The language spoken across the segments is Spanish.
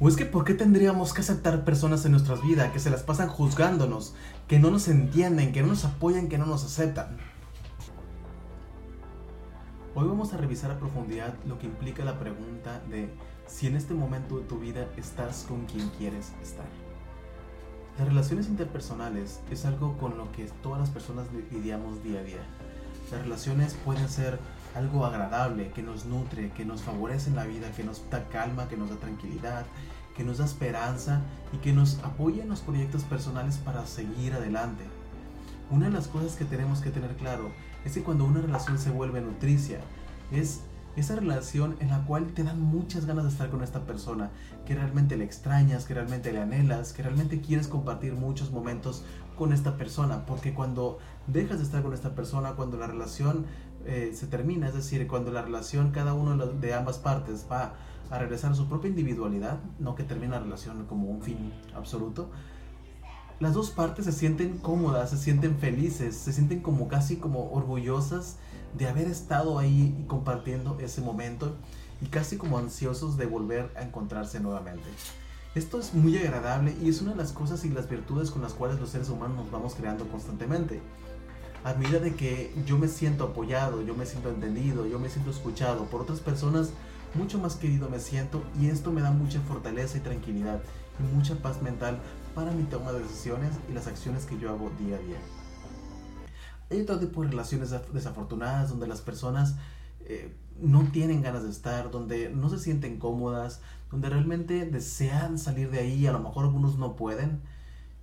¿O es que por qué tendríamos que aceptar personas en nuestras vidas que se las pasan juzgándonos, que no nos entienden, que no nos apoyan, que no nos aceptan? Hoy vamos a revisar a profundidad lo que implica la pregunta de si en este momento de tu vida estás con quien quieres estar. Las relaciones interpersonales es algo con lo que todas las personas lidiamos día a día. Las relaciones pueden ser algo agradable, que nos nutre, que nos favorece en la vida, que nos da calma, que nos da tranquilidad, que nos da esperanza y que nos apoya en los proyectos personales para seguir adelante. Una de las cosas que tenemos que tener claro es que cuando una relación se vuelve nutricia, es esa relación en la cual te dan muchas ganas de estar con esta persona, que realmente le extrañas, que realmente le anhelas, que realmente quieres compartir muchos momentos con esta persona, porque cuando dejas de estar con esta persona, cuando la relación eh, se termina, es decir, cuando la relación cada uno de ambas partes va a regresar a su propia individualidad, no que termine la relación como un fin absoluto, las dos partes se sienten cómodas, se sienten felices, se sienten como casi como orgullosas de haber estado ahí y compartiendo ese momento y casi como ansiosos de volver a encontrarse nuevamente. Esto es muy agradable y es una de las cosas y las virtudes con las cuales los seres humanos nos vamos creando constantemente. A medida de que yo me siento apoyado, yo me siento entendido, yo me siento escuchado por otras personas, mucho más querido me siento y esto me da mucha fortaleza y tranquilidad y mucha paz mental para mi toma de decisiones y las acciones que yo hago día a día. Hay otro tipo de relaciones desafortunadas donde las personas eh, no tienen ganas de estar, donde no se sienten cómodas, donde realmente desean salir de ahí, a lo mejor algunos no pueden.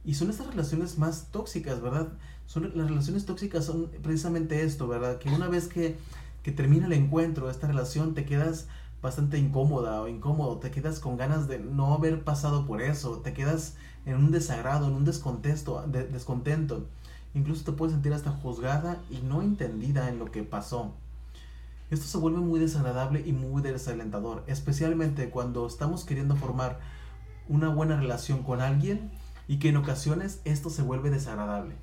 Y son estas relaciones más tóxicas, ¿verdad? Son, las relaciones tóxicas son precisamente esto, ¿verdad? Que una vez que, que termina el encuentro, esta relación, te quedas bastante incómoda o incómodo, te quedas con ganas de no haber pasado por eso, te quedas en un desagrado, en un descontento, de, descontento. Incluso te puedes sentir hasta juzgada y no entendida en lo que pasó. Esto se vuelve muy desagradable y muy desalentador, especialmente cuando estamos queriendo formar una buena relación con alguien y que en ocasiones esto se vuelve desagradable.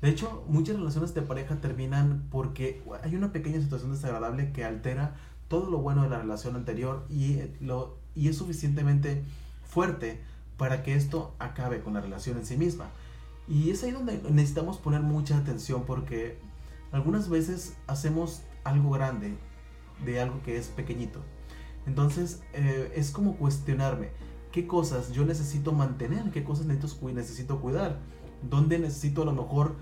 De hecho, muchas relaciones de pareja terminan porque hay una pequeña situación desagradable que altera todo lo bueno de la relación anterior y, lo, y es suficientemente fuerte para que esto acabe con la relación en sí misma. Y es ahí donde necesitamos poner mucha atención porque algunas veces hacemos algo grande de algo que es pequeñito. Entonces eh, es como cuestionarme qué cosas yo necesito mantener, qué cosas necesito, cuidar, dónde necesito a lo mejor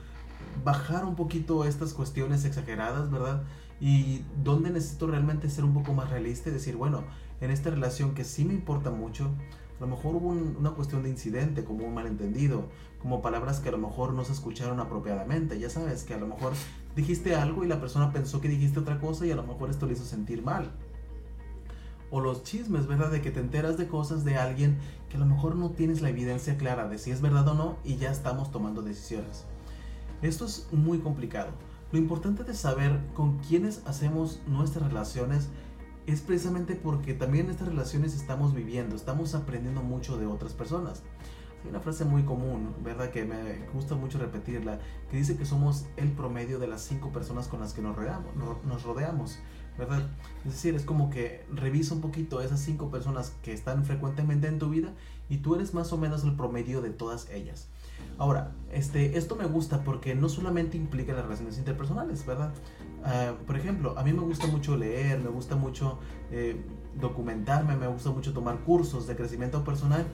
bajar un poquito estas cuestiones exageradas, ¿verdad? Y dónde necesito realmente ser un poco más realista y decir, bueno, en esta relación que sí me importa mucho, a lo mejor hubo una cuestión de incidente, como un malentendido, como palabras que a lo mejor no se escucharon apropiadamente. Ya sabes que a lo mejor dijiste algo y la persona pensó que dijiste otra cosa y a lo mejor esto le hizo sentir mal. O los chismes, ¿verdad? De que te enteras de cosas de alguien que a lo mejor no tienes la evidencia clara de si es verdad o no y ya estamos tomando decisiones. Esto es muy complicado. Lo importante de saber con quiénes hacemos nuestras relaciones es precisamente porque también estas relaciones estamos viviendo, estamos aprendiendo mucho de otras personas. Hay una frase muy común, ¿verdad? Que me gusta mucho repetirla, que dice que somos el promedio de las cinco personas con las que nos rodeamos, nos rodeamos ¿verdad? Es decir, es como que revisa un poquito esas cinco personas que están frecuentemente en tu vida y tú eres más o menos el promedio de todas ellas. Ahora, este, esto me gusta porque no solamente implica las relaciones interpersonales, ¿verdad? Ah, por ejemplo, a mí me gusta mucho leer, me gusta mucho eh, documentarme, me gusta mucho tomar cursos de crecimiento personal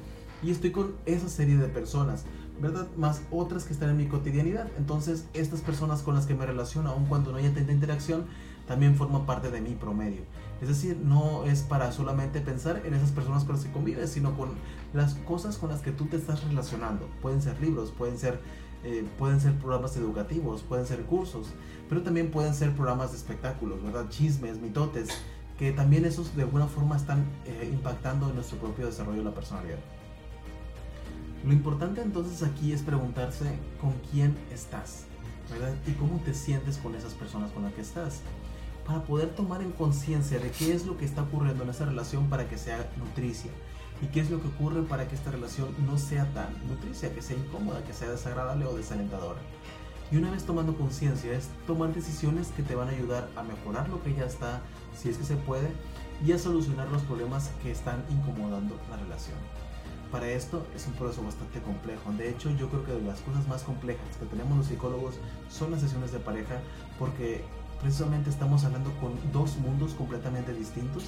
y estoy con esa serie de personas, ¿verdad? Más otras que están en mi cotidianidad. Entonces, estas personas con las que me relaciono, aun cuando no haya tanta interacción, también forman parte de mi promedio. Es decir, no es para solamente pensar en esas personas con las que convives, sino con las cosas con las que tú te estás relacionando. Pueden ser libros, pueden ser, eh, pueden ser programas educativos, pueden ser cursos, pero también pueden ser programas de espectáculos, ¿verdad? Chismes, mitotes, que también esos de alguna forma están eh, impactando en nuestro propio desarrollo de la personalidad. Lo importante entonces aquí es preguntarse con quién estás, ¿verdad? Y cómo te sientes con esas personas con las que estás para poder tomar en conciencia de qué es lo que está ocurriendo en esa relación para que sea nutricia y qué es lo que ocurre para que esta relación no sea tan nutricia, que sea incómoda, que sea desagradable o desalentadora. Y una vez tomando conciencia es tomar decisiones que te van a ayudar a mejorar lo que ya está, si es que se puede, y a solucionar los problemas que están incomodando la relación. Para esto es un proceso bastante complejo. De hecho, yo creo que de las cosas más complejas que tenemos los psicólogos son las sesiones de pareja porque precisamente estamos hablando con dos mundos completamente distintos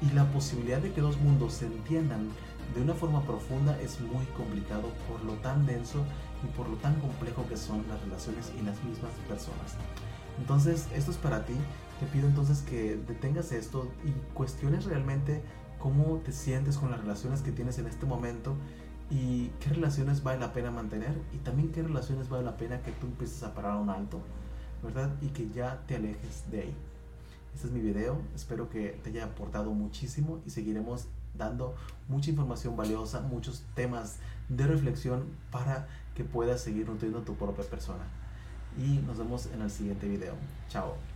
y la posibilidad de que dos mundos se entiendan de una forma profunda es muy complicado por lo tan denso y por lo tan complejo que son las relaciones y las mismas personas. Entonces, esto es para ti. Te pido entonces que detengas esto y cuestiones realmente cómo te sientes con las relaciones que tienes en este momento y qué relaciones vale la pena mantener y también qué relaciones vale la pena que tú empieces a parar a un alto, ¿verdad? Y que ya te alejes de ahí. Este es mi video, espero que te haya aportado muchísimo y seguiremos dando mucha información valiosa, muchos temas de reflexión para que puedas seguir nutriendo tu propia persona. Y nos vemos en el siguiente video. Chao.